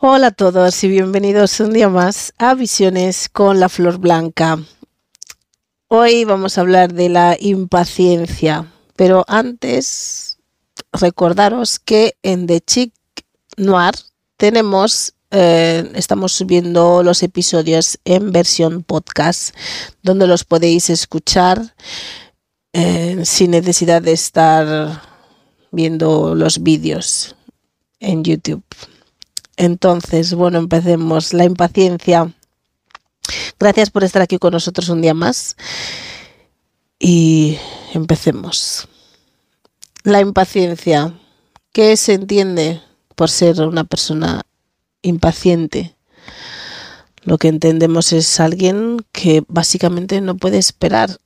Hola a todos y bienvenidos un día más a Visiones con la Flor Blanca. Hoy vamos a hablar de la impaciencia, pero antes recordaros que en The Chic Noir tenemos, eh, estamos subiendo los episodios en versión podcast, donde los podéis escuchar eh, sin necesidad de estar viendo los vídeos en YouTube. Entonces, bueno, empecemos. La impaciencia. Gracias por estar aquí con nosotros un día más. Y empecemos. La impaciencia. ¿Qué se entiende por ser una persona impaciente? Lo que entendemos es alguien que básicamente no puede esperar.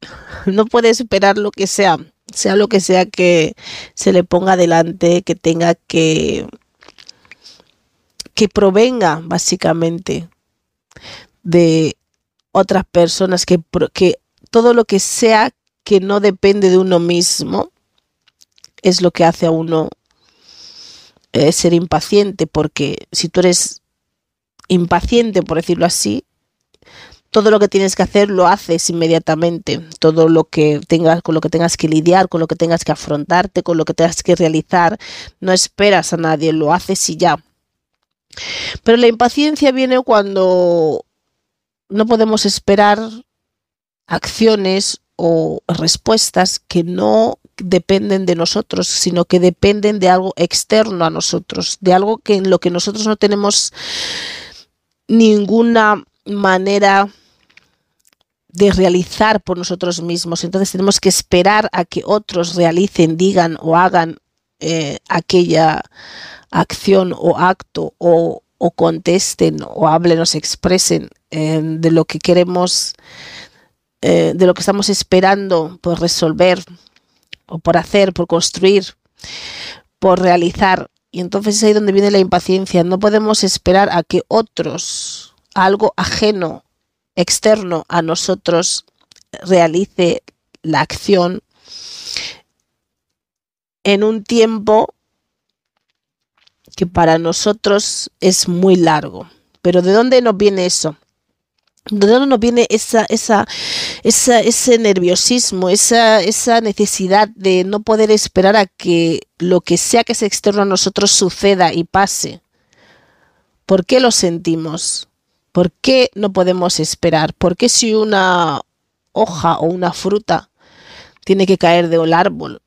No puede esperar lo que sea, sea lo que sea que se le ponga delante, que tenga que que provenga básicamente de otras personas, que, que todo lo que sea que no depende de uno mismo es lo que hace a uno eh, ser impaciente, porque si tú eres impaciente, por decirlo así, todo lo que tienes que hacer lo haces inmediatamente. Todo lo que tengas, con lo que tengas que lidiar, con lo que tengas que afrontarte, con lo que tengas que realizar, no esperas a nadie, lo haces y ya. Pero la impaciencia viene cuando no podemos esperar acciones o respuestas que no dependen de nosotros, sino que dependen de algo externo a nosotros, de algo que en lo que nosotros no tenemos ninguna manera de realizar por nosotros mismos. Entonces tenemos que esperar a que otros realicen, digan o hagan eh, aquella acción o acto o, contesten o hablen o se expresen eh, de lo que queremos, eh, de lo que estamos esperando por resolver o por hacer, por construir, por realizar. Y entonces es ahí donde viene la impaciencia. No podemos esperar a que otros, algo ajeno, externo a nosotros, realice la acción en un tiempo que para nosotros es muy largo. Pero ¿de dónde nos viene eso? ¿De dónde nos viene esa, esa, ese nerviosismo, esa, esa necesidad de no poder esperar a que lo que sea que se externo a nosotros suceda y pase? ¿Por qué lo sentimos? ¿Por qué no podemos esperar? ¿Por qué si una hoja o una fruta tiene que caer de un árbol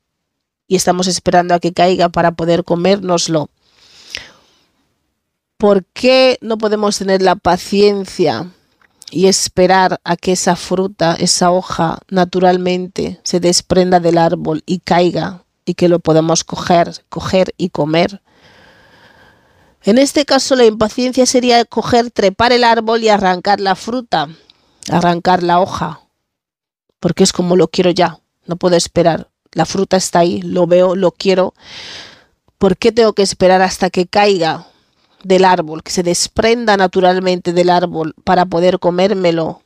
y estamos esperando a que caiga para poder comérnoslo? ¿Por qué no podemos tener la paciencia y esperar a que esa fruta, esa hoja, naturalmente se desprenda del árbol y caiga y que lo podamos coger, coger y comer? En este caso, la impaciencia sería coger, trepar el árbol y arrancar la fruta, arrancar la hoja, porque es como lo quiero ya, no puedo esperar. La fruta está ahí, lo veo, lo quiero. ¿Por qué tengo que esperar hasta que caiga? Del árbol, que se desprenda naturalmente del árbol para poder comérmelo.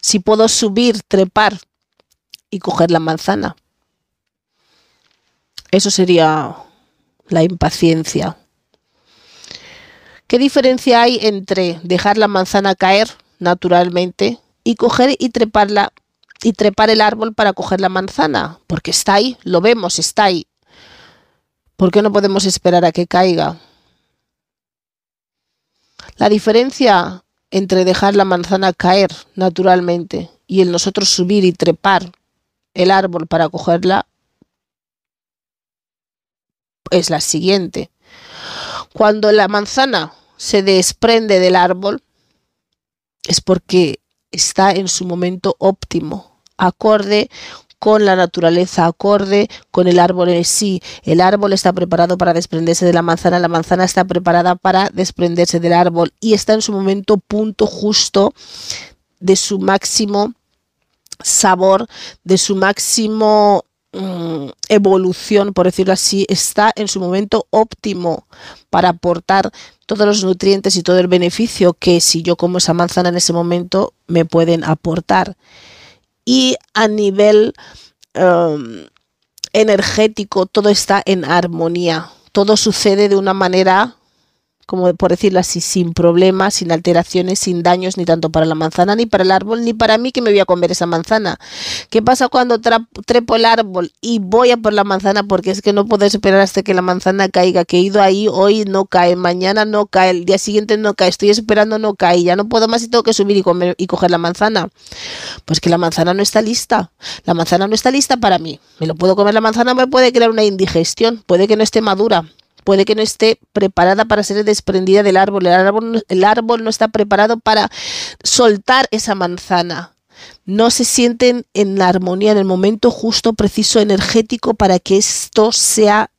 Si puedo subir, trepar y coger la manzana. Eso sería la impaciencia. ¿Qué diferencia hay entre dejar la manzana caer naturalmente y coger y treparla y trepar el árbol para coger la manzana? Porque está ahí, lo vemos, está ahí. ¿Por qué no podemos esperar a que caiga? La diferencia entre dejar la manzana caer naturalmente y el nosotros subir y trepar el árbol para cogerla es la siguiente. Cuando la manzana se desprende del árbol es porque está en su momento óptimo, acorde con la naturaleza acorde, con el árbol en sí. El árbol está preparado para desprenderse de la manzana, la manzana está preparada para desprenderse del árbol y está en su momento punto justo de su máximo sabor, de su máximo mm, evolución, por decirlo así, está en su momento óptimo para aportar todos los nutrientes y todo el beneficio que si yo como esa manzana en ese momento me pueden aportar. Y a nivel em, energético todo está en armonía, todo sucede de una manera como por decirlo así, sin problemas, sin alteraciones, sin daños, ni tanto para la manzana, ni para el árbol, ni para mí que me voy a comer esa manzana. ¿Qué pasa cuando trepo el árbol y voy a por la manzana? Porque es que no puedo esperar hasta que la manzana caiga, que he ido ahí, hoy no cae, mañana no cae, el día siguiente no cae, estoy esperando no cae, ya no puedo más y tengo que subir y, comer, y coger la manzana. Pues que la manzana no está lista, la manzana no está lista para mí. Me lo puedo comer la manzana, me puede crear una indigestión, puede que no esté madura puede que no esté preparada para ser desprendida del árbol. El árbol, el árbol no está preparado para soltar esa manzana. No se sienten en la armonía, en el momento justo, preciso, energético para que esto sea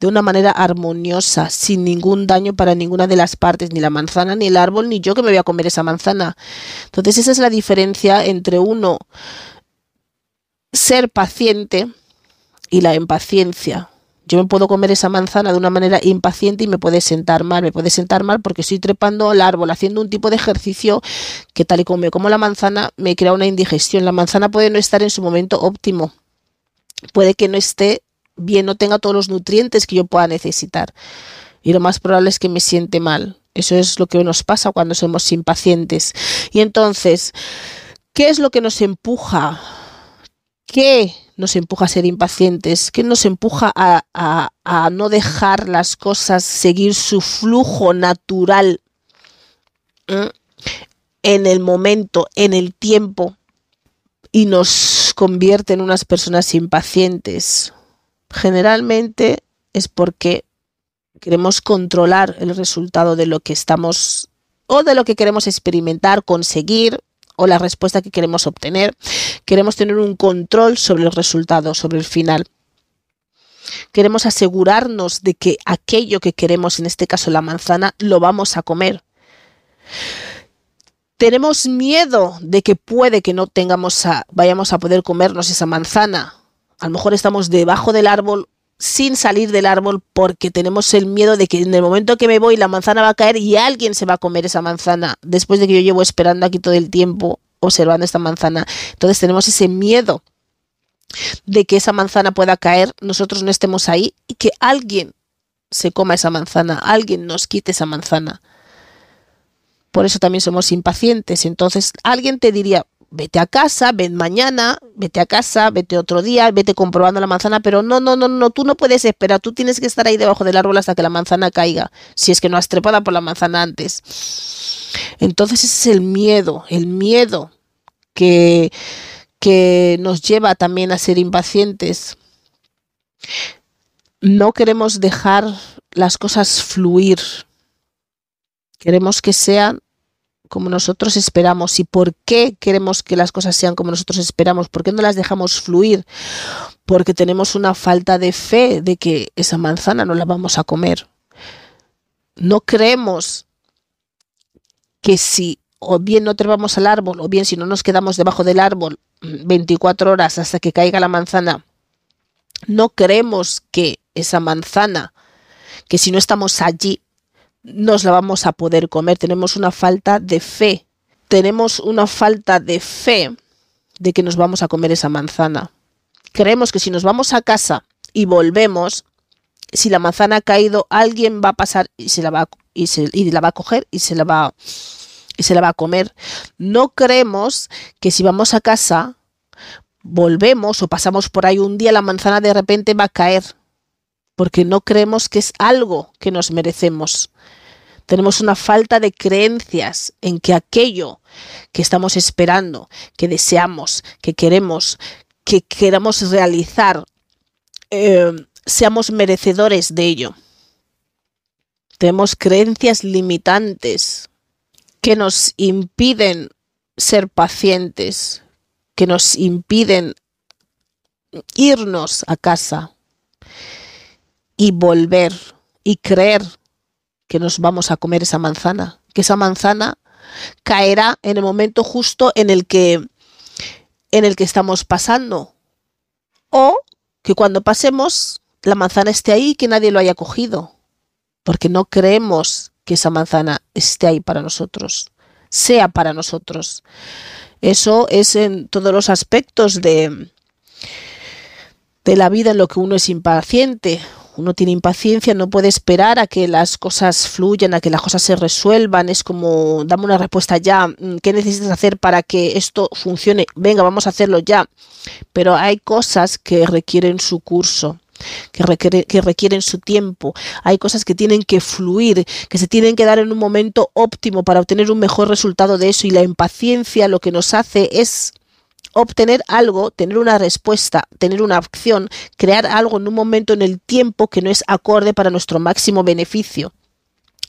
de una manera armoniosa, sin ningún daño para ninguna de las partes, ni la manzana, ni el árbol, ni yo que me voy a comer esa manzana. Entonces esa es la diferencia entre uno ser paciente y la impaciencia. Yo me puedo comer esa manzana de una manera impaciente y me puede sentar mal. Me puede sentar mal porque estoy trepando el árbol, haciendo un tipo de ejercicio que tal y como me como la manzana me crea una indigestión. La manzana puede no estar en su momento óptimo. Puede que no esté bien, no tenga todos los nutrientes que yo pueda necesitar. Y lo más probable es que me siente mal. Eso es lo que nos pasa cuando somos impacientes. Y entonces, ¿qué es lo que nos empuja? ¿Qué nos empuja a ser impacientes, que nos empuja a, no dejar las cosas seguir su flujo natural en el momento, en el tiempo, y nos convierte en unas personas impacientes. Generalmente es porque queremos controlar el resultado de lo que estamos o de lo que queremos experimentar, conseguir o la respuesta que queremos obtener. Queremos tener un control sobre el resultado, sobre el final. Queremos asegurarnos de que aquello que queremos, en este caso la manzana, lo vamos a comer. Tenemos miedo de que puede que no tengamos a, vayamos a poder comernos esa manzana. A lo mejor estamos debajo del árbol sin salir del árbol porque tenemos el miedo de que en el momento que me voy la manzana va a caer y alguien se va a comer esa manzana después de que yo llevo esperando aquí todo el tiempo observando esta manzana. Entonces tenemos ese miedo de que esa manzana pueda caer, nosotros no estemos ahí y que alguien se coma esa manzana, alguien nos quite esa manzana. Por eso también somos impacientes. Entonces alguien te diría, vete a casa, ven mañana, vete a casa, vete otro día, vete comprobando la manzana, pero no, no, no, no, tú no puedes esperar, tú tienes que estar ahí debajo del árbol hasta que la manzana caiga, si es que no has trepado por la manzana antes. Entonces ese es el miedo, el miedo que, que nos lleva también a ser impacientes. No queremos dejar las cosas fluir. Queremos que sean como nosotros esperamos y por qué queremos que las cosas sean como nosotros esperamos, por qué no las dejamos fluir, porque tenemos una falta de fe de que esa manzana no la vamos a comer. No creemos que si o bien no trepamos al árbol o bien si no nos quedamos debajo del árbol 24 horas hasta que caiga la manzana, no creemos que esa manzana, que si no estamos allí nos la vamos a poder comer. Tenemos una falta de fe. Tenemos una falta de fe de que nos vamos a comer esa manzana. Creemos que si nos vamos a casa y volvemos, si la manzana ha caído, alguien va a pasar y se la va, y se, y la va a coger y se la va, y se la va a comer. No creemos que si vamos a casa, volvemos o pasamos por ahí un día, la manzana de repente va a caer, porque no creemos que es algo que nos merecemos. Tenemos una falta de creencias en que aquello que estamos esperando, que deseamos, que queremos, que queramos realizar, eh, seamos merecedores de ello. Tenemos creencias limitantes que nos impiden ser pacientes, que nos impiden irnos a casa y volver y creer que nos vamos a comer esa manzana, que esa manzana caerá en el momento justo en el que en el que estamos pasando o que cuando pasemos la manzana esté ahí y que nadie lo haya cogido, porque no creemos que esa manzana esté ahí para nosotros, sea para nosotros. Eso es en todos los aspectos de, de la vida en lo que uno es impaciente. Uno tiene impaciencia, no puede esperar a que las cosas fluyan, a que las cosas se resuelvan. Es como, dame una respuesta ya. Mm, ¿Qué necesitas hacer para que esto funcione? Venga, vamos a hacerlo ya. Pero hay cosas que requieren su curso que, que requieren su tiempo. Hay cosas que tienen que fluir, que se tienen que dar en un momento óptimo para obtener un mejor resultado de eso. Y la impaciencia lo que nos hace es obtener algo, tener una respuesta, tener una acción, crear algo en un momento en el tiempo que no es acorde para nuestro máximo beneficio.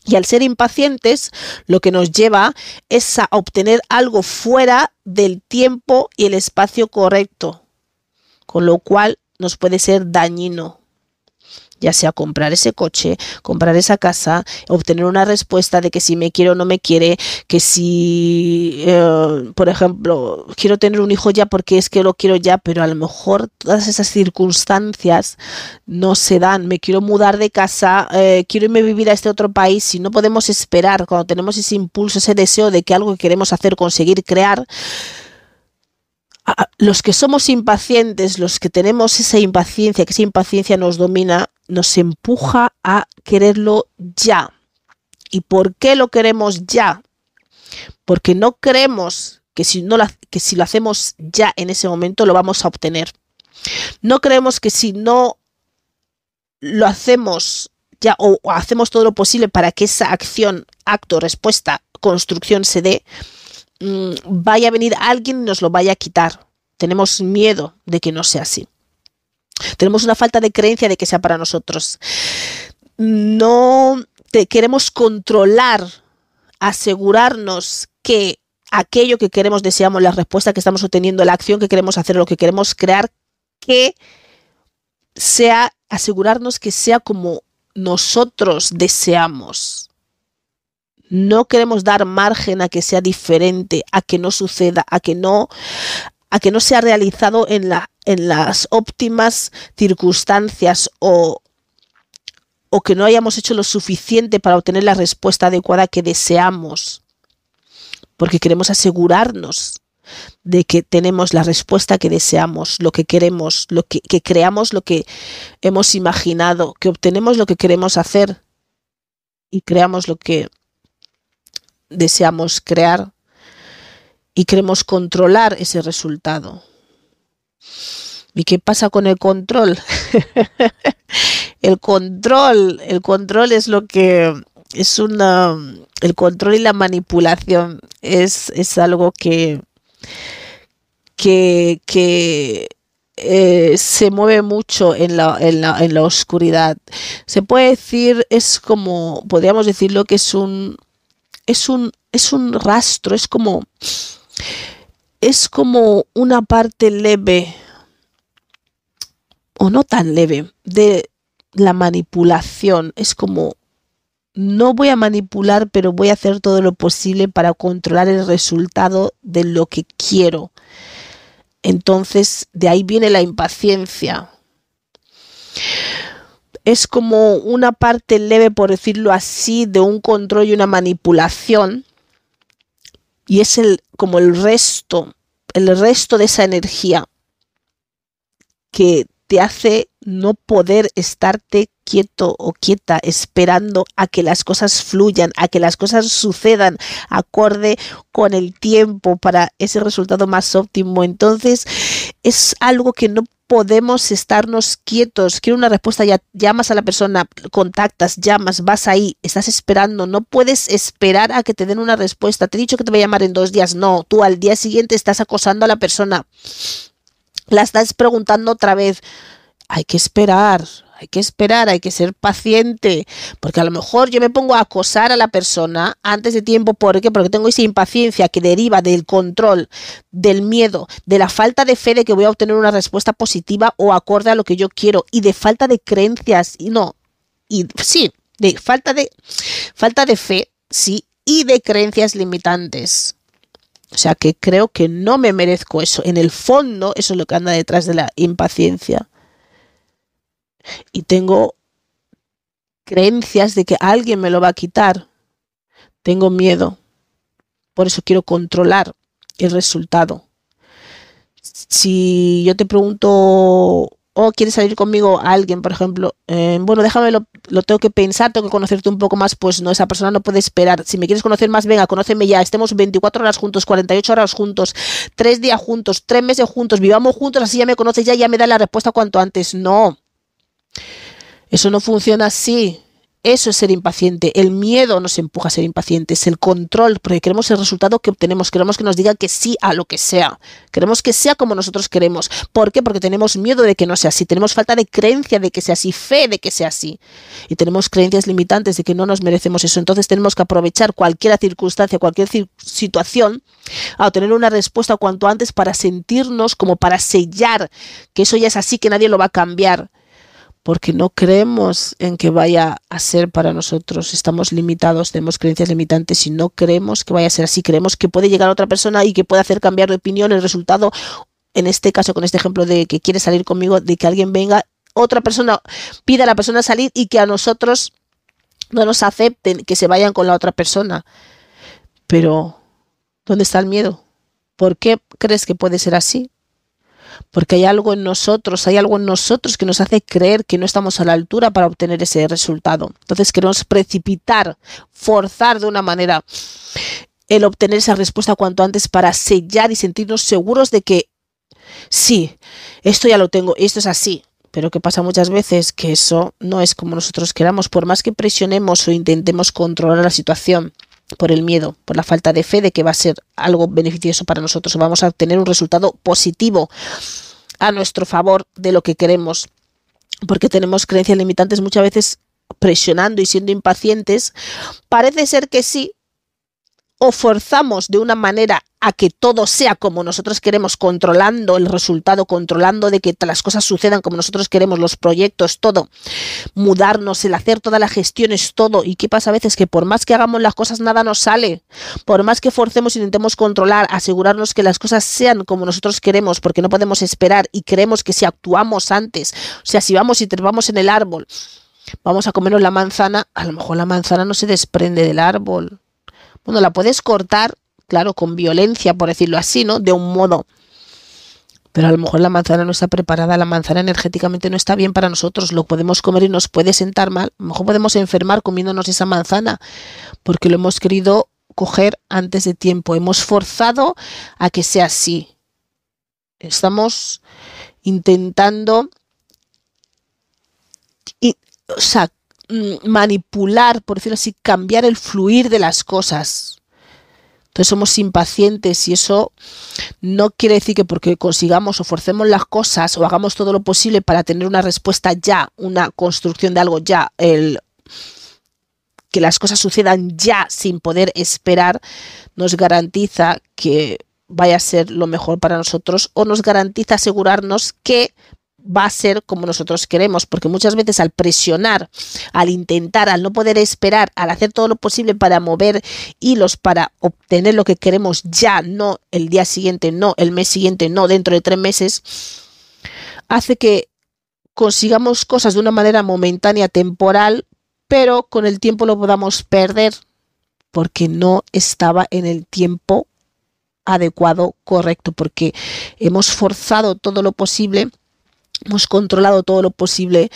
Y al ser impacientes, lo que nos lleva es a obtener algo fuera del tiempo y el espacio correcto, con lo cual nos puede ser dañino ya sea comprar ese coche, comprar esa casa, obtener una respuesta de que si me quiere o no me quiere, que si, eh, por ejemplo, quiero tener un hijo ya porque es que lo quiero ya, pero a lo mejor todas esas circunstancias no se dan. Me quiero mudar de casa, eh, quiero irme a vivir a este otro país, si no podemos esperar cuando tenemos ese impulso, ese deseo de que algo que queremos hacer, conseguir, crear, los que somos impacientes, los que tenemos esa impaciencia, que esa impaciencia nos domina, nos empuja a quererlo ya. ¿Y por qué lo queremos ya? Porque no creemos que si, no que si lo hacemos ya en ese momento lo vamos a obtener. No creemos que si no lo hacemos ya o, o hacemos todo lo posible para que esa acción, acto, respuesta, construcción se dé, Mm, vaya a venir alguien y nos lo vaya a quitar. Tenemos miedo de que no sea así. Tenemos una falta de creencia de que sea para nosotros. No te queremos controlar, asegurarnos que aquello que queremos, deseamos, la respuesta que estamos obteniendo, la acción que queremos hacer, lo que queremos crear, que sea, asegurarnos que sea como nosotros deseamos. No queremos dar margen a que sea diferente, a que no suceda, a que no, a que no sea realizado en, la, en las óptimas circunstancias o, o que no hayamos hecho lo suficiente para obtener la respuesta adecuada que deseamos. Porque queremos asegurarnos de que tenemos la respuesta que deseamos, lo que queremos, lo que, que creamos lo que hemos imaginado, que obtenemos lo que queremos hacer y creamos lo que deseamos crear y queremos controlar ese resultado. ¿Y qué pasa con el control? el control, el control es lo que es una el control y la manipulación es, es algo que que, que eh, se mueve mucho en la, en, la, en la oscuridad. Se puede decir, es como, podríamos decirlo que es un, es un, es un rastro, es como, es como una parte leve, o no tan leve, de la manipulación. Es como, no voy a manipular, pero voy a hacer todo lo posible para controlar el resultado de lo que quiero. Entonces, de ahí viene la impaciencia es como una parte leve, por decirlo así, de un control y una manipulación. Y es el, como el resto, el resto de esa energía que te hace no poder estarte quieto o quieta esperando a que las cosas fluyan, a que las cosas sucedan acorde con el tiempo para ese resultado más óptimo. Entonces es algo que no podemos estarnos quietos. Quiero una respuesta, ya llamas a la persona, contactas, llamas, vas ahí, estás esperando. No puedes esperar a que te den una respuesta. Te he dicho que te voy a llamar en dos días. No, tú al día siguiente estás acosando a la persona. La estás preguntando otra vez. Hay que esperar, hay que esperar, hay que ser paciente, porque a lo mejor yo me pongo a acosar a la persona antes de tiempo, ¿por qué? Porque tengo esa impaciencia que deriva del control, del miedo, de la falta de fe de que voy a obtener una respuesta positiva o acorde a lo que yo quiero y de falta de creencias y no, y sí, de falta de falta de fe, sí, y de creencias limitantes. O sea que creo que no me merezco eso. En el fondo, eso es lo que anda detrás de la impaciencia. Y tengo creencias de que alguien me lo va a quitar. Tengo miedo. Por eso quiero controlar el resultado. Si yo te pregunto o quieres salir conmigo alguien, por ejemplo, eh, bueno, déjame, lo, tengo que pensar, tengo que conocerte un poco más, pues no, esa persona no puede esperar. Si me quieres conocer más, venga, conóceme ya, estemos 24 horas juntos, 48 horas juntos, 3 días juntos, 3 meses juntos, vivamos juntos, así ya me conoces, ya, ya me da la respuesta cuanto antes. No. Eso no funciona así. Eso es ser impaciente. El miedo nos empuja a ser impacientes, el control, porque queremos el resultado que obtenemos, queremos que nos diga que sí a lo que sea. Queremos que sea como nosotros queremos. ¿Por qué? Porque tenemos miedo de que no sea así, tenemos falta de creencia de que sea así, fe de que sea así. Y tenemos creencias limitantes de que no nos merecemos eso. Entonces tenemos que aprovechar cualquier circunstancia, cualquier situación a obtener una respuesta cuanto antes para sentirnos como para sellar que eso ya es así, que nadie lo va a cambiar porque no creemos en que vaya a ser para nosotros. Estamos limitados, tenemos creencias limitantes y no creemos que vaya a ser así. Creemos que puede llegar otra persona y que puede hacer cambiar de opinión el resultado, en este caso, con este ejemplo de que quiere salir conmigo, de que alguien venga, otra persona pida a la persona salir y que a nosotros no nos acepten, que se vayan con la otra persona. Pero, ¿dónde está el miedo? ¿Por qué crees que puede ser así? Porque hay algo en nosotros, hay algo en nosotros que nos hace creer que no estamos a la altura para obtener ese resultado. Entonces queremos precipitar, forzar de una manera el obtener esa respuesta cuanto antes para sellar y sentirnos seguros de que sí, esto ya lo tengo, esto es así. Pero que pasa muchas veces que eso no es como nosotros queramos, por más que presionemos o intentemos controlar la situación por el miedo, por la falta de fe de que va a ser algo beneficioso para nosotros o vamos a obtener un resultado positivo a nuestro favor de lo que queremos. Porque tenemos creencias limitantes muchas veces presionando y siendo impacientes. Parece ser que sí, o forzamos de una manera a que todo sea como nosotros queremos, controlando el resultado, controlando de que las cosas sucedan como nosotros queremos, los proyectos, todo, mudarnos, el hacer todas las gestiones, todo. ¿Y qué pasa a veces? Que por más que hagamos las cosas, nada nos sale. Por más que forcemos, intentemos controlar, asegurarnos que las cosas sean como nosotros queremos, porque no podemos esperar y creemos que si actuamos antes, o sea, si vamos y trepamos en el árbol, vamos a comernos la manzana, a lo mejor la manzana no se desprende del árbol bueno, la puedes cortar, claro, con violencia, por decirlo así, ¿no? De un modo. Pero a lo mejor la manzana no está preparada, la manzana energéticamente no está bien para nosotros, lo podemos comer y nos puede sentar mal. A lo mejor podemos enfermar comiéndonos esa manzana, porque lo hemos querido coger antes de tiempo, hemos forzado a que sea así. Estamos intentando o sea, Mm, manipular, por decirlo así, cambiar el fluir de las cosas. Entonces somos impacientes y eso no quiere decir que porque consigamos o forcemos las cosas o hagamos todo lo posible para tener una respuesta ya, una construcción de algo ya, el que las cosas sucedan ya sin poder esperar, nos garantiza que vaya a ser lo mejor para nosotros o nos garantiza asegurarnos que va a ser como nosotros queremos, porque muchas veces al presionar, al intentar, al no poder esperar, al hacer todo lo posible para mover hilos, para obtener lo que queremos ya, no el día siguiente, no el mes siguiente, no dentro de tres meses, hace que consigamos cosas de una manera momentánea, temporal, pero con el tiempo lo podamos perder porque no estaba en el tiempo adecuado, correcto, porque hemos forzado todo lo posible hemos controlado todo lo posible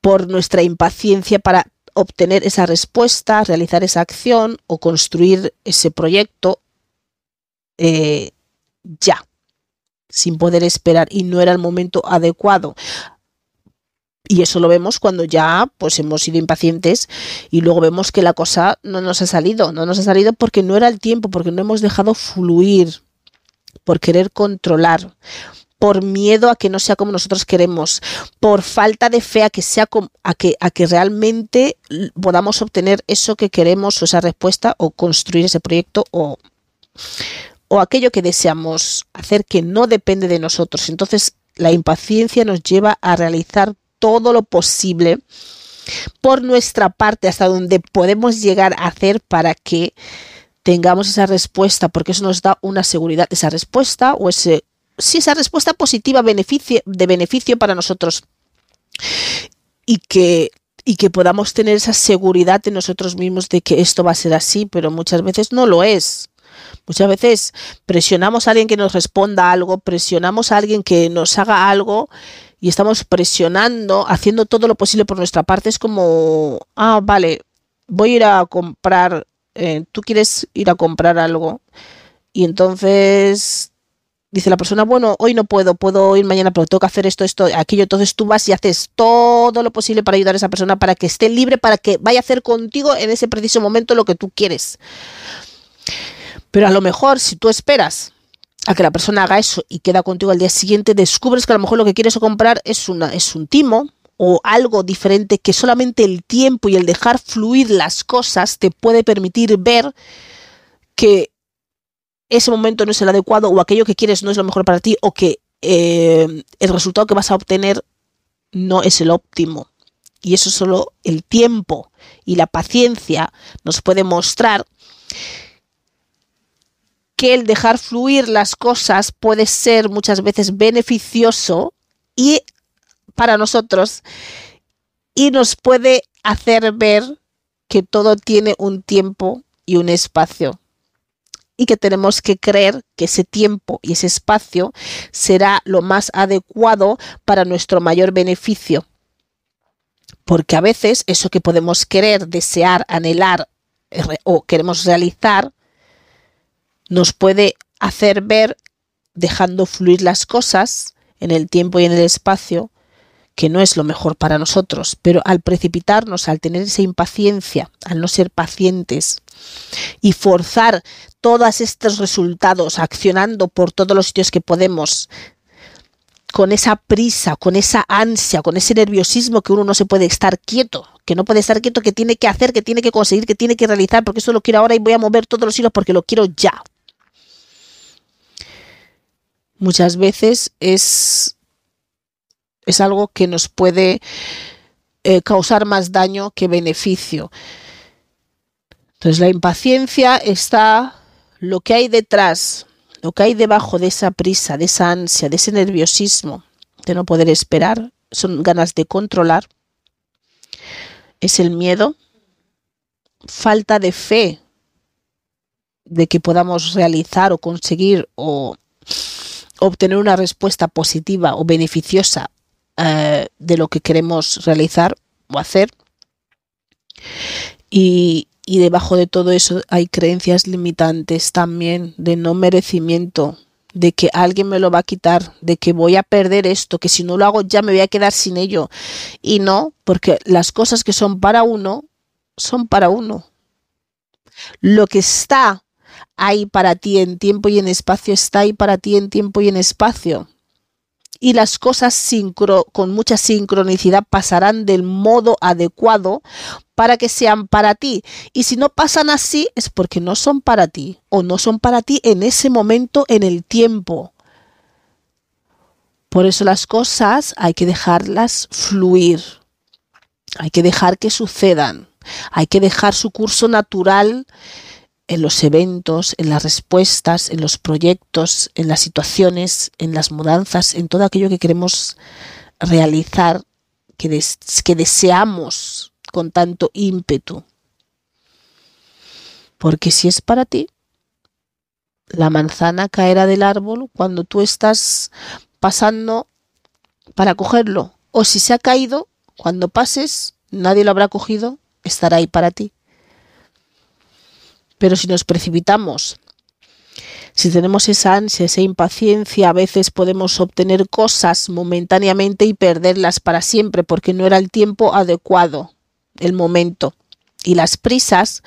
por nuestra impaciencia para obtener esa respuesta, realizar esa acción o construir ese proyecto eh, ya, sin poder esperar y no era el momento adecuado. Y eso lo vemos cuando ya pues hemos sido impacientes y luego vemos que la cosa no nos ha salido, no nos ha salido porque no era el tiempo, porque no hemos dejado fluir, por querer controlar, por miedo a que no sea como nosotros queremos, por falta de fe a que sea a que, a que realmente podamos obtener eso que queremos o esa respuesta o construir ese proyecto o, o aquello que deseamos hacer que no depende de nosotros. Entonces, la impaciencia nos lleva a realizar todo lo posible por nuestra parte hasta donde podemos llegar a hacer para que tengamos esa respuesta, porque eso nos da una seguridad, esa respuesta o ese, si esa respuesta positiva de beneficio para nosotros y que, y que podamos tener esa seguridad en nosotros mismos de que esto va a ser así, pero muchas veces no lo es. Muchas veces presionamos a alguien que nos responda algo, presionamos a alguien que nos haga algo y estamos presionando, haciendo todo lo posible por nuestra parte. Es como, ah, vale, voy a ir a comprar, eh, tú quieres ir a comprar algo y entonces dice la persona, bueno, hoy no puedo, puedo ir mañana, pero tengo que hacer esto, esto, aquello. Entonces tú vas y haces todo lo posible para ayudar a esa persona para que esté libre, para que vaya a hacer contigo en ese preciso momento lo que tú quieres. Pero a lo mejor si tú esperas a que la persona haga eso y queda contigo al día siguiente, descubres que a lo mejor lo que quieres comprar es, una, es un timo o algo diferente que solamente el tiempo y el dejar fluir las cosas te puede permitir ver que ese momento no es el adecuado o aquello que quieres no es lo mejor para ti o que eh, el resultado que vas a obtener no es el óptimo. Y eso solo el tiempo y la paciencia nos puede mostrar que el dejar fluir las cosas puede ser muchas veces beneficioso y para nosotros y nos puede hacer ver que todo tiene un tiempo y un espacio y que tenemos que creer que ese tiempo y ese espacio será lo más adecuado para nuestro mayor beneficio. Porque a veces eso que podemos querer, desear, anhelar o queremos realizar nos puede hacer ver, dejando fluir las cosas en el tiempo y en el espacio, que no es lo mejor para nosotros, pero al precipitarnos, al tener esa impaciencia, al no ser pacientes y forzar todos estos resultados accionando por todos los sitios que podemos, con esa prisa, con esa ansia, con ese nerviosismo que uno no se puede estar quieto, que no puede estar quieto, que tiene que hacer, que tiene que conseguir, que tiene que realizar, porque eso lo quiero ahora y voy a mover todos los hilos porque lo quiero ya muchas veces es, es algo que nos puede eh, causar más daño que beneficio. Entonces la impaciencia está lo que hay detrás, lo que hay debajo de esa prisa, de esa ansia, de ese nerviosismo, de no poder esperar, son ganas de controlar, es el miedo, falta de fe de que podamos realizar o conseguir o obtener una respuesta positiva o beneficiosa eh, de lo que queremos realizar o hacer. Y, y debajo de todo eso hay creencias limitantes también de no merecimiento, de que alguien me lo va a quitar, de que voy a perder esto, que si no lo hago ya me voy a quedar sin ello. Y no, porque las cosas que son para uno, son para uno. Lo que está hay para ti en tiempo y en espacio, está ahí para ti en tiempo y en espacio. Y las cosas con mucha sincronicidad pasarán del modo adecuado para que sean para ti. Y si no pasan así es porque no son para ti o no son para ti en ese momento en el tiempo. Por eso las cosas hay que dejarlas fluir. Hay que dejar que sucedan. Hay que dejar su curso natural en los eventos, en las respuestas, en los proyectos, en las situaciones, en las mudanzas, en todo aquello que queremos realizar, que, que deseamos con tanto ímpetu. Porque si es para ti, la manzana caerá del árbol cuando tú estás pasando para cogerlo. O si se ha caído, cuando pases, nadie lo habrá cogido, estará ahí para ti. Pero si nos precipitamos, si tenemos esa ansia, esa impaciencia, a veces podemos obtener cosas momentáneamente y perderlas para siempre porque no era el tiempo adecuado, el momento. Y las prisas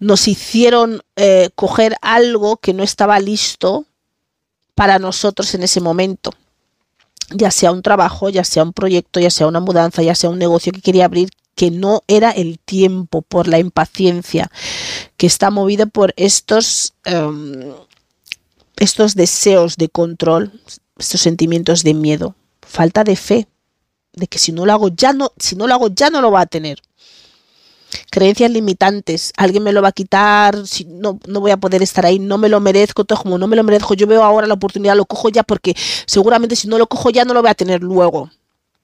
nos hicieron eh, coger algo que no estaba listo para nosotros en ese momento. Ya sea un trabajo, ya sea un proyecto, ya sea una mudanza, ya sea un negocio que quería abrir, que no era el tiempo por la impaciencia, que está movida por estos, em, estos deseos de control, estos sentimientos de miedo, falta de fe, de que si no lo hago ya no, si no lo hago ya no lo va a tener. Creencias limitantes, alguien me lo va a quitar, si no, no voy a poder estar ahí, no me lo merezco, todo como no me lo merezco, yo veo ahora la oportunidad, lo cojo ya porque seguramente si no lo cojo ya no lo voy a tener luego.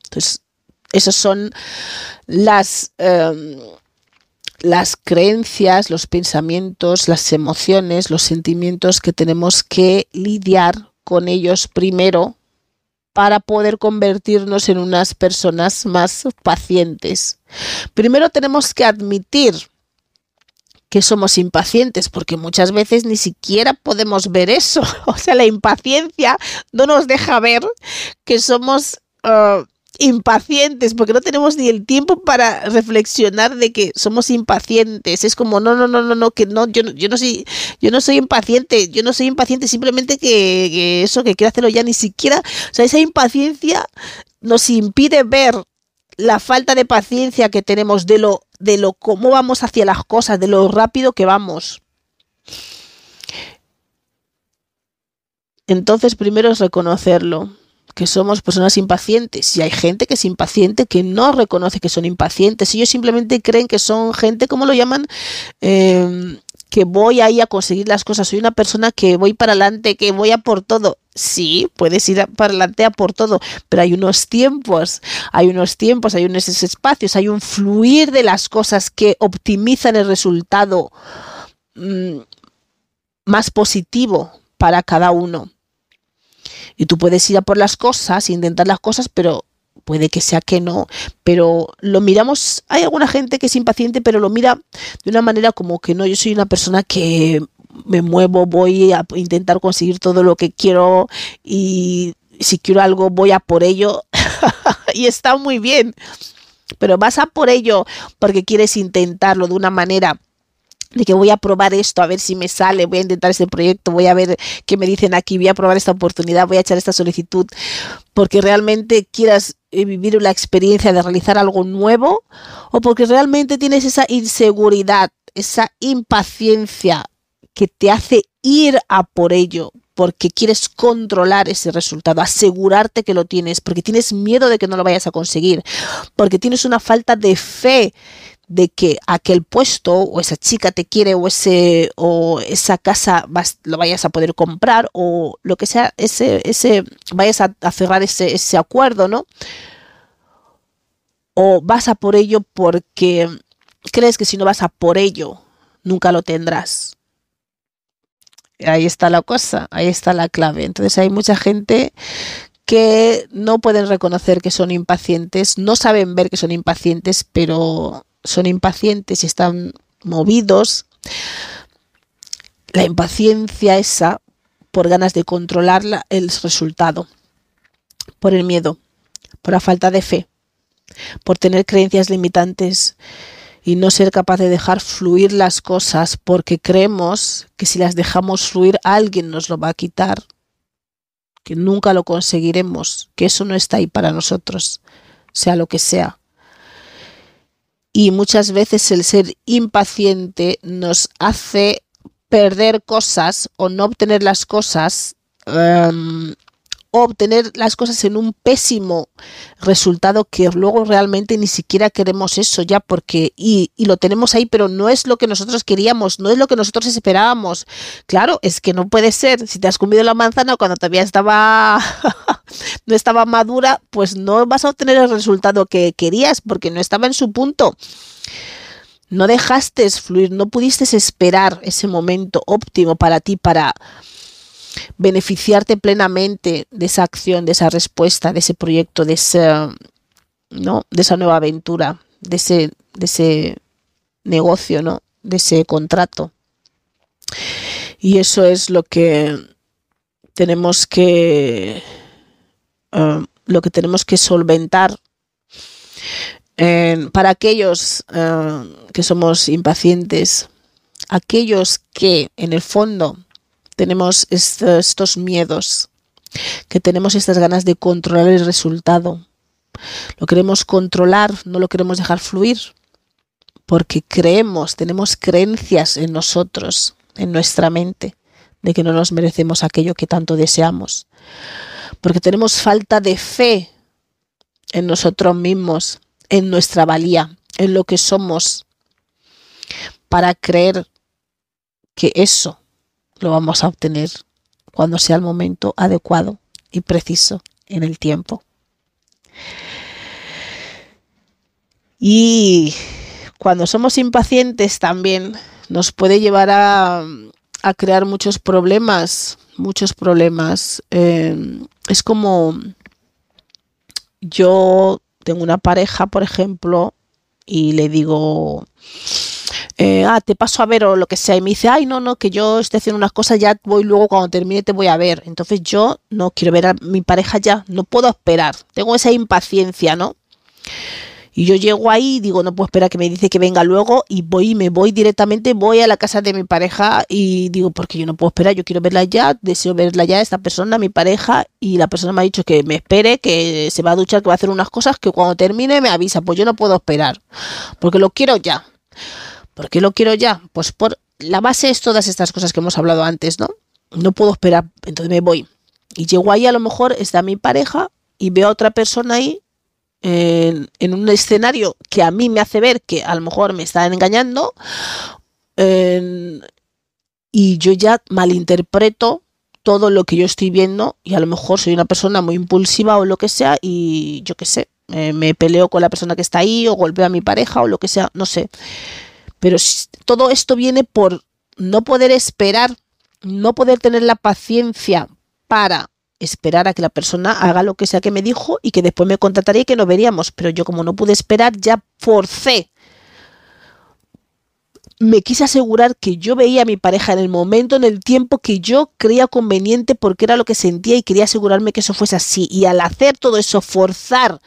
Entonces, esas son las, em, las creencias, los pensamientos, las emociones, los sentimientos que tenemos que lidiar con ellos primero para poder convertirnos en unas personas más pacientes. Primero tenemos que admitir que somos impacientes, porque muchas veces ni siquiera podemos ver eso. O sea, la impaciencia no nos deja ver que somos uh, impacientes, porque no tenemos ni el tiempo para reflexionar de que somos impacientes. Es como, no, no, no, no, no, que no, yo, yo no soy, yo no soy impaciente, yo no soy impaciente, simplemente que, que eso, que quiero hacerlo ya, ni siquiera, o sea, esa impaciencia nos impide ver la falta de paciencia que tenemos de lo, de lo cómo vamos hacia las cosas, de lo rápido que vamos. Entonces, primero es reconocerlo que somos personas impacientes y hay gente que es impaciente que no reconoce que son impacientes. Ellos simplemente creen que son gente, como lo llaman? Em, que voy ahí a conseguir las cosas. Soy una persona que voy para adelante, que voy a por todo. Sí, puedes ir para adelante a por todo, pero hay unos tiempos, hay unos tiempos, hay unos espacios, hay un fluir de las cosas que optimizan el resultado mm, más positivo para cada uno. Y tú puedes ir a por las cosas, intentar las cosas, pero puede que sea que no, pero lo miramos, hay alguna gente que es impaciente, pero lo mira de una manera como que no, yo soy una persona que me muevo, voy a intentar conseguir todo lo que quiero y si quiero algo voy a por ello. Y está muy bien, pero vas a por ello porque quieres intentarlo de una manera de que voy a probar esto, a ver si me sale, voy a intentar este proyecto, voy a ver qué me dicen aquí, voy a probar esta oportunidad, voy a echar esta solicitud, porque realmente quieras eh, vivir la experiencia de realizar algo nuevo o porque realmente tienes esa inseguridad, esa impaciencia que te hace ir a por ello, porque quieres controlar ese resultado, asegurarte que lo tienes, porque tienes miedo de que no lo vayas a conseguir, porque tienes una falta de fe de que aquel puesto o esa chica te quiere o ese o esa casa lo vayas a poder comprar o lo que sea ese ese vayas a, cerrar ese, ese acuerdo no o vas a por ello porque crees que si no vas a por ello nunca lo tendrás. Ahí está la cosa ahí está la clave. Entonces hay mucha gente que no pueden reconocer que son impacientes no saben ver que son impacientes pero son impacientes y están movidos, la impaciencia esa por ganas de controlar el resultado, por el miedo, por la falta de fe, por tener creencias limitantes y no ser capaz de dejar fluir las cosas porque creemos que si las dejamos fluir alguien nos lo va a quitar, que nunca lo conseguiremos, que eso no está ahí para nosotros, sea lo que sea y muchas veces el ser impaciente nos hace perder cosas o no obtener las cosas em, o obtener las cosas en un pésimo resultado que luego realmente ni siquiera queremos eso ya porque y, y, lo tenemos ahí pero no es lo que nosotros queríamos no es lo que nosotros esperábamos. Claro es que no puede ser. Si te has comido la manzana cuando todavía estaba no estaba madura pues no vas a obtener el resultado que querías porque no estaba en su punto. No dejaste fluir, no pudiste esperar ese momento óptimo para ti, para beneficiarte plenamente de esa acción, de esa respuesta, de ese proyecto, de ese, ¿no? de esa nueva aventura, de ese, de ese negocio, ¿no? de ese contrato. Y eso es lo que tenemos que uh, lo que tenemos que solventar eh, para aquellos uh, que somos impacientes, aquellos que en el fondo tenemos estos miedos, que tenemos estas ganas de controlar el resultado. Lo queremos controlar, no lo queremos dejar fluir, porque creemos, tenemos creencias en nosotros, en nuestra mente, de que no nos merecemos aquello que tanto deseamos. Porque tenemos falta de fe en nosotros mismos, en nuestra valía, en lo que somos, para creer que eso lo vamos a obtener cuando sea el momento adecuado y preciso en el tiempo. Y cuando somos impacientes también nos puede llevar a, crear muchos problemas, muchos problemas. Eh, es como yo tengo una pareja, por ejemplo, y le digo, eh, ah, te paso a ver o lo que sea, y me dice, ay, no, no, que yo estoy haciendo unas cosas, ya voy luego cuando termine te voy a ver. Entonces yo no quiero ver a mi pareja ya, no puedo esperar, tengo esa impaciencia, ¿no? Y yo llego ahí, digo, no puedo esperar que me dice que venga luego y voy, me voy directamente, voy a la casa de mi pareja y digo, porque yo no puedo esperar, yo quiero verla ya, deseo verla ya, esta persona, mi pareja, y la persona me ha dicho que me espere, que se va a duchar, que va a hacer unas cosas, que cuando termine me avisa, pues yo no puedo esperar, porque lo quiero ya. ¿Por qué lo quiero ya? Pues por la base es todas estas cosas que hemos hablado antes, ¿no? No puedo esperar, entonces me voy. Y llego ahí, a lo mejor está mi pareja y veo a otra persona ahí en, un escenario que a mí me hace ver que a lo mejor me están engañando y yo ya malinterpreto todo lo que yo estoy viendo y a lo mejor soy una persona muy impulsiva o lo que sea y yo qué sé, me peleo con la persona que está ahí o golpeo a mi pareja o lo que sea, no sé. Pero todo esto viene por no poder esperar, no poder tener la paciencia para esperar a que la persona haga lo que sea que me dijo y que después me contrataría y que nos veríamos. Pero yo como no pude esperar, ya forcé. Me quise asegurar que yo veía a mi pareja en el momento, en el tiempo que yo creía conveniente porque era lo que sentía y quería asegurarme que eso fuese así. Y al hacer todo eso, forzar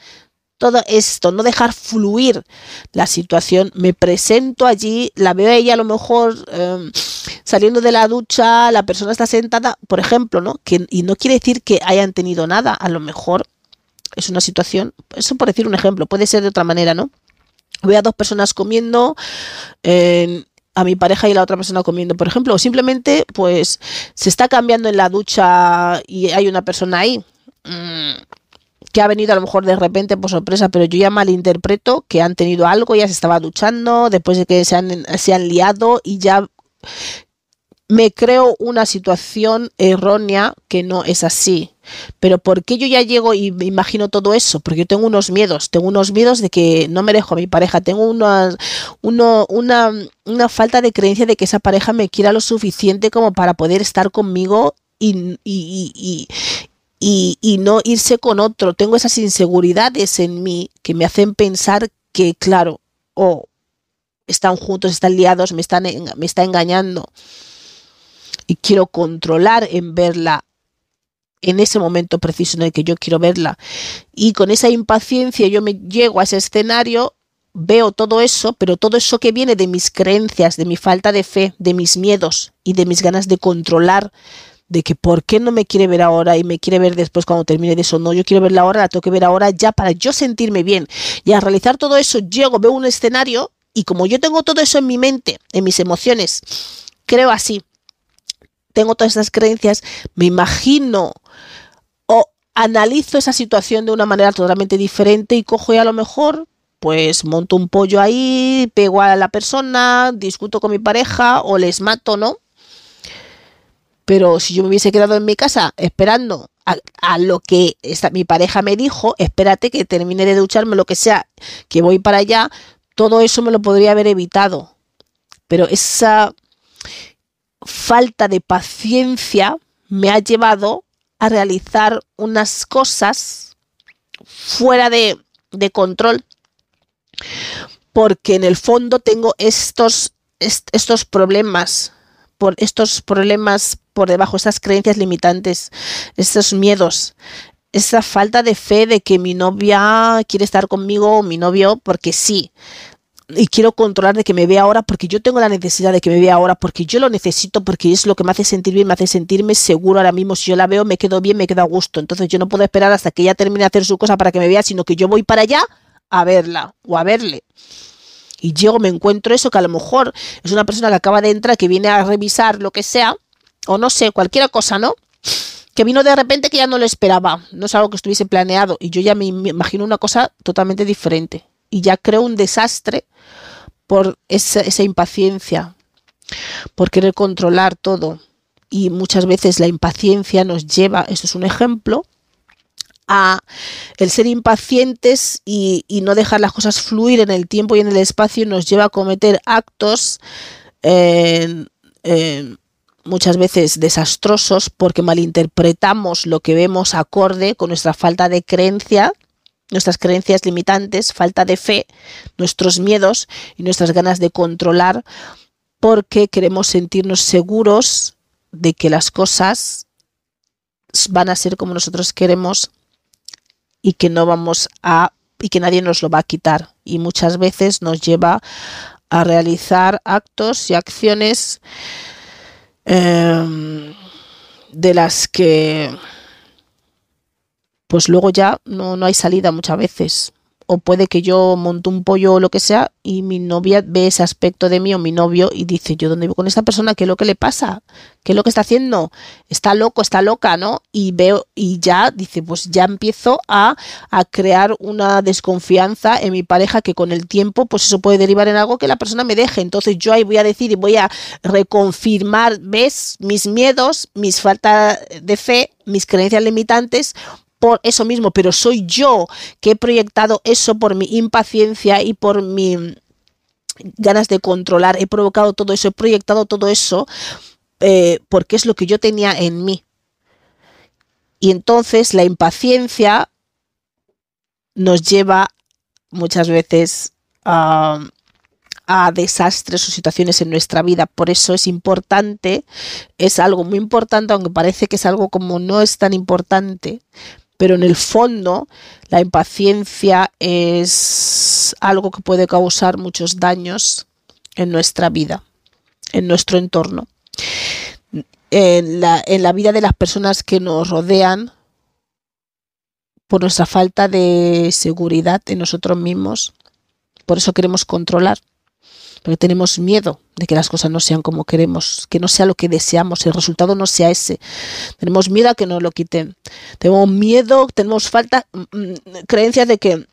todo esto, no dejar fluir la situación. Me presento allí, la veo ella a lo mejor em, saliendo de la ducha, la persona está sentada, por ejemplo, ¿no? Y no quiere decir que hayan tenido nada, a lo mejor es una situación, eso por decir un ejemplo, puede ser de otra manera, ¿no? Veo a dos personas comiendo, a mi pareja y la otra persona comiendo, por ejemplo, o simplemente pues se está cambiando en la ducha y hay una persona ahí. Mm, que ha venido a lo mejor de repente por sorpresa, pero yo ya malinterpreto que han tenido algo, ya se estaba duchando, después de que se han, se han liado y ya me creo una situación errónea que no es así. Pero ¿por qué yo ya llego y me imagino todo eso? Porque yo tengo unos miedos, tengo unos miedos de que no me dejo a mi pareja, tengo una, una, una, falta de creencia de que esa pareja me quiera lo suficiente como para poder estar conmigo y, y, y, no irse con otro. Tengo esas inseguridades en mí que me hacen pensar que, claro, o están juntos, están liados, me, están, me está engañando. Y quiero controlar en verla en ese momento preciso en el que yo quiero verla. Y con esa impaciencia yo me llego a ese escenario, veo todo eso, pero todo eso que viene de mis creencias, de mi falta de fe, de mis miedos y de mis ganas de controlar de que por qué no me quiere ver ahora y me quiere ver después cuando termine de eso. No, yo quiero verla ahora, la tengo que ver ahora ya para yo sentirme bien. Y al realizar todo eso, llego, veo un escenario y como yo tengo todo eso en mi mente, en mis emociones, creo así, tengo todas esas creencias, me imagino o analizo esa situación de una manera totalmente diferente y cojo y a lo mejor pues monto un pollo ahí, pego a la persona, discuto con mi pareja o les mato, ¿no? Pero si yo me hubiese quedado en mi casa esperando a, lo que mi pareja me dijo, espérate que termine de ducharme, lo que sea, que voy para allá, todo eso me lo podría haber evitado. Pero esa falta de paciencia me ha llevado a realizar unas cosas fuera de, control porque en el fondo tengo estos, estos problemas por estos problemas por debajo, estas creencias limitantes, estos miedos, esa falta de fe de que mi novia quiere estar conmigo o mi novio porque sí. y quiero controlar de que me vea ahora porque yo tengo la necesidad de que me vea ahora porque yo lo necesito porque es lo que me hace sentir bien, me hace sentirme seguro ahora mismo. Si yo la veo, me quedo bien, me quedo a gusto. Entonces yo no puedo esperar hasta que ella termine de hacer su cosa para que me vea, sino que yo voy para allá a verla o a verle. Y llego, me encuentro eso, que a lo mejor es una persona que acaba de entrar, que viene a revisar lo que sea, o no sé, cualquier cosa, ¿no? Que vino de repente que ya no lo esperaba, no es algo que estuviese planeado, y yo ya me imagino una cosa totalmente diferente. Y ya creo un desastre por esa, esa impaciencia, por querer controlar todo. Y muchas veces la impaciencia nos lleva, esto es un ejemplo, a el ser impacientes y, no dejar las cosas fluir en el tiempo y en el espacio nos lleva a cometer actos muchas veces desastrosos porque malinterpretamos lo que vemos acorde con nuestra falta de creencia nuestras creencias limitantes, falta de fe, nuestros miedos y nuestras ganas de controlar, porque queremos sentirnos seguros de que las cosas van a ser como nosotros queremos y que no vamos a y que nadie nos lo va a quitar y muchas veces nos lleva a realizar actos y acciones em, de las que pues luego ya no, no hay salida muchas veces. O puede que yo monte un pollo o lo que sea y mi novia ve ese aspecto de mí o mi novio y dice, yo dónde vivo con esta persona, ¿qué es lo que le pasa? ¿Qué es lo que está haciendo? Está loco, está loca, ¿no? Y veo y ya dice, pues ya empiezo a, a crear una desconfianza en mi pareja que con el tiempo pues eso puede derivar en algo que la persona me deje. Entonces yo ahí voy a decir y voy a reconfirmar, ¿ves? Mis miedos, mis falta de fe, mis creencias limitantes por eso mismo, pero soy yo que he proyectado eso por mi impaciencia y por mi ganas de controlar, he provocado todo eso, he proyectado todo eso eh, porque es lo que yo tenía en mí. Y entonces la impaciencia nos lleva muchas veces a, a desastres o situaciones en nuestra vida. Por eso es importante, es algo muy importante, aunque parece que es algo como no es tan importante, pero en el fondo la impaciencia es algo que puede causar muchos daños en nuestra vida, en nuestro entorno, en la, vida de las personas que nos rodean por nuestra falta de seguridad en nosotros mismos. Por eso queremos controlar porque tenemos miedo de que las cosas no sean como queremos, que no sea lo que deseamos, el resultado no sea ese. Tenemos miedo a que nos lo quiten. Tenemos miedo, tenemos falta, mm, mm, creencias de que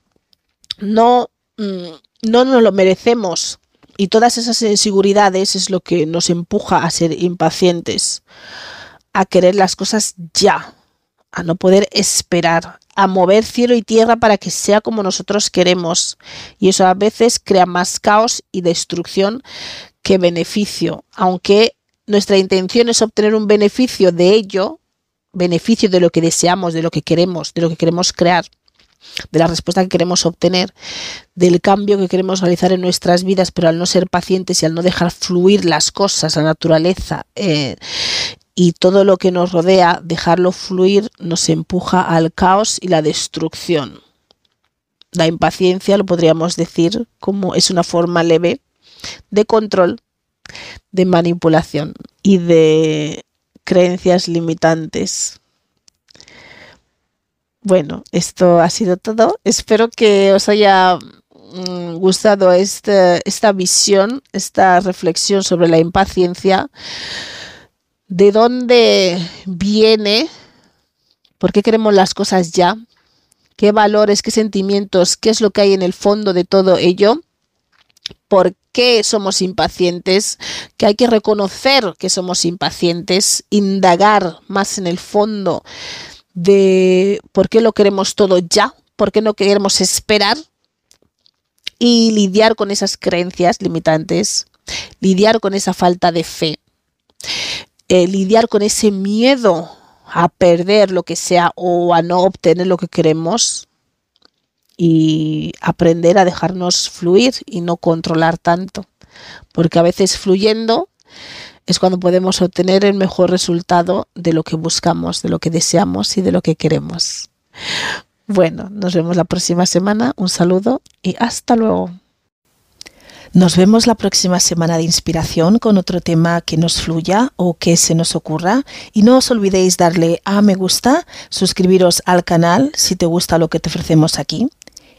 no, mm, no nos lo merecemos. Y todas esas inseguridades es lo que nos empuja a ser impacientes, a querer las cosas ya, a no poder esperar, a mover cielo y tierra para que sea como nosotros queremos. Y eso a veces crea más caos y destrucción que beneficio. Aunque nuestra intención es obtener un beneficio de ello, beneficio de lo que deseamos, de lo que queremos, de lo que queremos crear, de la respuesta que queremos obtener, del cambio que queremos realizar en nuestras vidas, pero al no ser pacientes y al no dejar fluir las cosas, la naturaleza, eh, y todo lo que nos rodea, dejarlo fluir, nos empuja al caos y la destrucción. La impaciencia, lo podríamos decir, como es una forma leve de control, de manipulación y de creencias limitantes. Bueno, esto ha sido todo. Espero que os haya mm, gustado esta, esta visión, esta reflexión sobre la impaciencia de dónde viene, por qué queremos las cosas ya, qué valores, qué sentimientos, qué es lo que hay en el fondo de todo ello, por qué somos impacientes, que hay que reconocer que somos impacientes, indagar más en el fondo de por qué lo queremos todo ya, por qué no queremos esperar y lidiar con esas creencias limitantes, lidiar con esa falta de fe. Eh, lidiar con ese miedo a perder lo que sea o a no obtener lo que queremos y aprender a dejarnos fluir y no controlar tanto. Porque a veces fluyendo es cuando podemos obtener el mejor resultado de lo que buscamos, de lo que deseamos y de lo que queremos. Bueno, nos vemos la próxima semana. Un saludo y hasta luego. Nos vemos la próxima semana de inspiración con otro tema que nos fluya o que se nos ocurra. Y no os olvidéis darle a me gusta, suscribiros al canal si te gusta lo que te ofrecemos aquí.